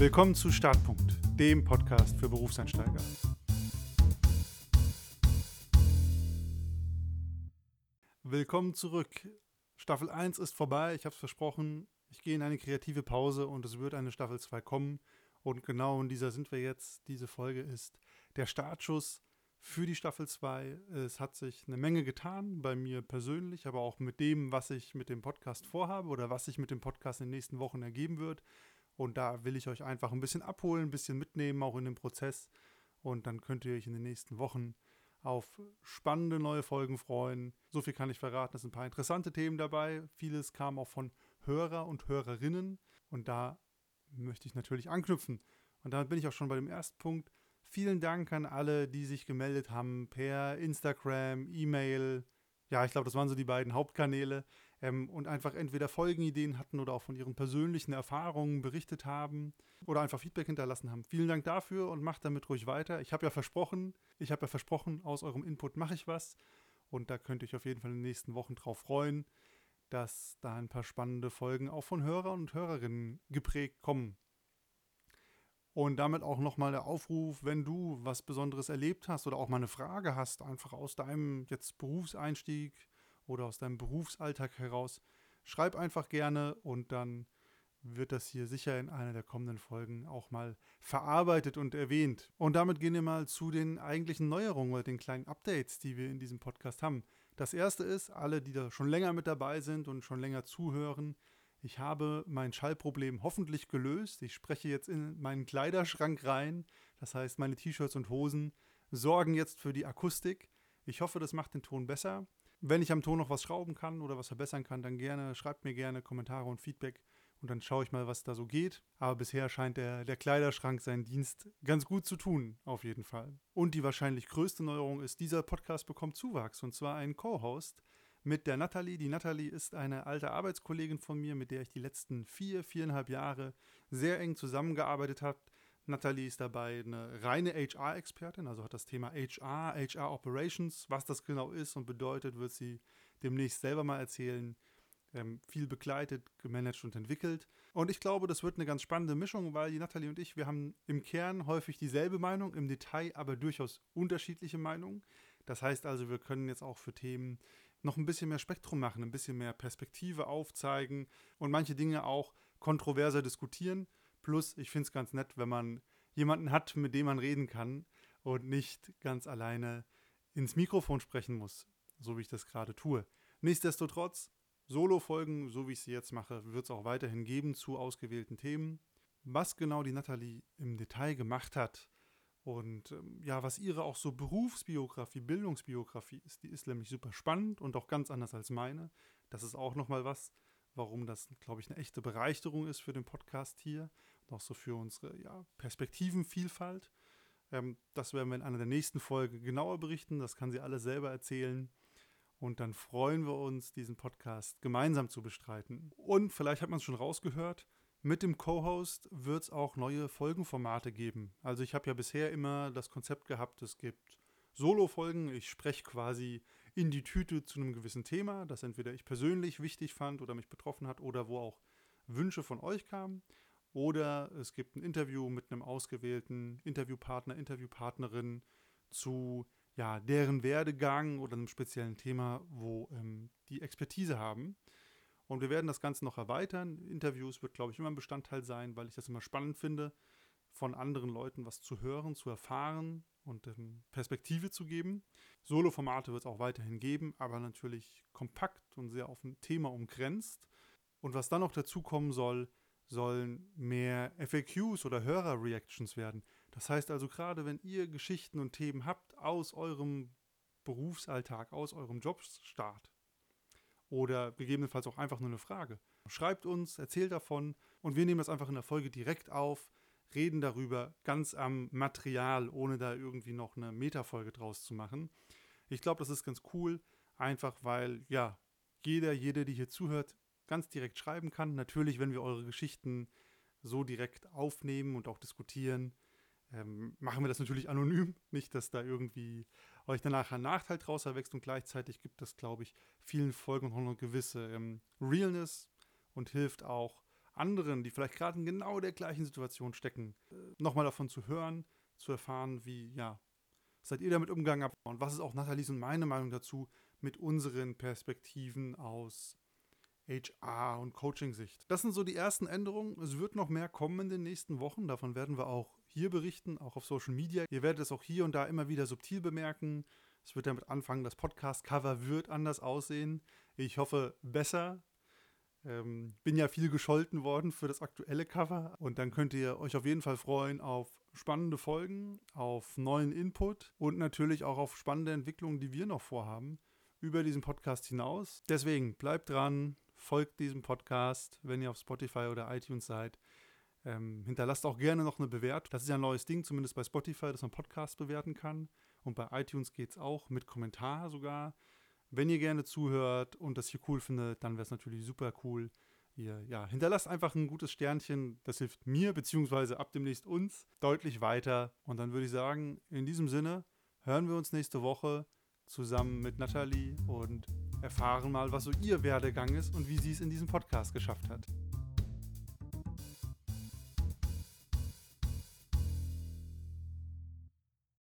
Willkommen zu Startpunkt, dem Podcast für Berufseinsteiger. Willkommen zurück. Staffel 1 ist vorbei, ich habe es versprochen. Ich gehe in eine kreative Pause und es wird eine Staffel 2 kommen. Und genau in dieser sind wir jetzt. Diese Folge ist der Startschuss für die Staffel 2. Es hat sich eine Menge getan, bei mir persönlich, aber auch mit dem, was ich mit dem Podcast vorhabe oder was sich mit dem Podcast in den nächsten Wochen ergeben wird. Und da will ich euch einfach ein bisschen abholen, ein bisschen mitnehmen, auch in dem Prozess. Und dann könnt ihr euch in den nächsten Wochen auf spannende neue Folgen freuen. So viel kann ich verraten. Es sind ein paar interessante Themen dabei. Vieles kam auch von Hörer und Hörerinnen. Und da möchte ich natürlich anknüpfen. Und damit bin ich auch schon bei dem ersten Punkt. Vielen Dank an alle, die sich gemeldet haben per Instagram, E-Mail. Ja, ich glaube, das waren so die beiden Hauptkanäle ähm, und einfach entweder Folgenideen hatten oder auch von ihren persönlichen Erfahrungen berichtet haben oder einfach Feedback hinterlassen haben. Vielen Dank dafür und macht damit ruhig weiter. Ich habe ja versprochen, ich habe ja versprochen, aus eurem Input mache ich was und da könnt ihr euch auf jeden Fall in den nächsten Wochen drauf freuen, dass da ein paar spannende Folgen auch von Hörern und Hörerinnen geprägt kommen. Und damit auch nochmal der Aufruf, wenn du was Besonderes erlebt hast oder auch mal eine Frage hast, einfach aus deinem jetzt Berufseinstieg, oder aus deinem Berufsalltag heraus, schreib einfach gerne und dann wird das hier sicher in einer der kommenden Folgen auch mal verarbeitet und erwähnt. Und damit gehen wir mal zu den eigentlichen Neuerungen oder den kleinen Updates, die wir in diesem Podcast haben. Das erste ist, alle, die da schon länger mit dabei sind und schon länger zuhören, ich habe mein Schallproblem hoffentlich gelöst. Ich spreche jetzt in meinen Kleiderschrank rein. Das heißt, meine T-Shirts und Hosen sorgen jetzt für die Akustik. Ich hoffe, das macht den Ton besser. Wenn ich am Ton noch was schrauben kann oder was verbessern kann, dann gerne, schreibt mir gerne Kommentare und Feedback und dann schaue ich mal, was da so geht. Aber bisher scheint der, der Kleiderschrank seinen Dienst ganz gut zu tun, auf jeden Fall. Und die wahrscheinlich größte Neuerung ist, dieser Podcast bekommt Zuwachs und zwar einen Co-Host mit der Nathalie. Die Nathalie ist eine alte Arbeitskollegin von mir, mit der ich die letzten vier, viereinhalb Jahre sehr eng zusammengearbeitet habe. Nathalie ist dabei eine reine HR-Expertin, also hat das Thema HR, HR Operations, was das genau ist und bedeutet, wird sie demnächst selber mal erzählen. Ähm, viel begleitet, gemanagt und entwickelt. Und ich glaube, das wird eine ganz spannende Mischung, weil die Nathalie und ich, wir haben im Kern häufig dieselbe Meinung, im Detail aber durchaus unterschiedliche Meinungen. Das heißt also, wir können jetzt auch für Themen noch ein bisschen mehr Spektrum machen, ein bisschen mehr Perspektive aufzeigen und manche Dinge auch kontroverser diskutieren. Plus, ich finde es ganz nett, wenn man jemanden hat, mit dem man reden kann und nicht ganz alleine ins Mikrofon sprechen muss, so wie ich das gerade tue. Nichtsdestotrotz, Solo-Folgen, so wie ich sie jetzt mache, wird es auch weiterhin geben zu ausgewählten Themen. Was genau die Nathalie im Detail gemacht hat und ähm, ja, was ihre auch so Berufsbiografie, Bildungsbiografie ist, die ist nämlich super spannend und auch ganz anders als meine. Das ist auch nochmal was, warum das, glaube ich, eine echte Bereicherung ist für den Podcast hier auch so für unsere ja, Perspektivenvielfalt. Ähm, das werden wir in einer der nächsten Folgen genauer berichten. Das kann sie alle selber erzählen. Und dann freuen wir uns, diesen Podcast gemeinsam zu bestreiten. Und vielleicht hat man es schon rausgehört, mit dem Co-Host wird es auch neue Folgenformate geben. Also ich habe ja bisher immer das Konzept gehabt, es gibt Solo-Folgen. Ich spreche quasi in die Tüte zu einem gewissen Thema, das entweder ich persönlich wichtig fand oder mich betroffen hat oder wo auch Wünsche von euch kamen. Oder es gibt ein Interview mit einem ausgewählten Interviewpartner, Interviewpartnerin zu ja, deren Werdegang oder einem speziellen Thema, wo ähm, die Expertise haben. Und wir werden das Ganze noch erweitern. Interviews wird, glaube ich, immer ein Bestandteil sein, weil ich das immer spannend finde, von anderen Leuten was zu hören, zu erfahren, und ähm, Perspektive zu geben. Solo-Formate wird es auch weiterhin geben, aber natürlich kompakt und sehr auf ein Thema umgrenzt. Und was dann noch dazu kommen soll, sollen mehr FAQs oder Hörer-Reactions werden. Das heißt also, gerade wenn ihr Geschichten und Themen habt aus eurem Berufsalltag, aus eurem Jobstart oder gegebenenfalls auch einfach nur eine Frage, schreibt uns, erzählt davon und wir nehmen das einfach in der Folge direkt auf reden darüber ganz am Material, ohne da irgendwie noch eine Metafolge draus zu machen. Ich glaube, das ist ganz cool, einfach weil ja, jeder, jede, die hier zuhört, ganz direkt schreiben kann. Natürlich, wenn wir eure Geschichten so direkt aufnehmen und auch diskutieren, ähm, machen wir das natürlich anonym. Nicht, dass da irgendwie euch danach ein Nachteil draus erwächst und gleichzeitig gibt es, glaube ich, vielen Folgen noch eine gewisse ähm, Realness und hilft auch anderen, die vielleicht gerade in genau der gleichen Situation stecken, äh, nochmal davon zu hören, zu erfahren, wie, ja, seid ihr damit umgegangen und was ist auch Nathalies und meine Meinung dazu mit unseren Perspektiven aus HR und Coaching-Sicht. Das sind so die ersten Änderungen. Es wird noch mehr kommen in den nächsten Wochen. Davon werden wir auch hier berichten, auch auf Social Media. Ihr werdet es auch hier und da immer wieder subtil bemerken. Es wird damit anfangen, das Podcast-Cover wird anders aussehen. Ich hoffe, besser. Ähm, bin ja viel gescholten worden für das aktuelle Cover. Und dann könnt ihr euch auf jeden Fall freuen auf spannende Folgen, auf neuen Input und natürlich auch auf spannende Entwicklungen, die wir noch vorhaben über diesen Podcast hinaus. Deswegen bleibt dran, folgt diesem Podcast, wenn ihr auf Spotify oder iTunes seid. Ähm, hinterlasst auch gerne noch eine Bewertung. Das ist ja ein neues Ding, zumindest bei Spotify, dass man Podcasts bewerten kann. Und bei iTunes geht es auch mit Kommentar sogar. Wenn ihr gerne zuhört und das hier cool findet, dann wäre es natürlich super cool. Ihr ja, hinterlasst einfach ein gutes Sternchen. Das hilft mir, beziehungsweise ab demnächst uns, deutlich weiter. Und dann würde ich sagen, in diesem Sinne, hören wir uns nächste Woche zusammen mit Nathalie und erfahren mal, was so ihr Werdegang ist und wie sie es in diesem Podcast geschafft hat.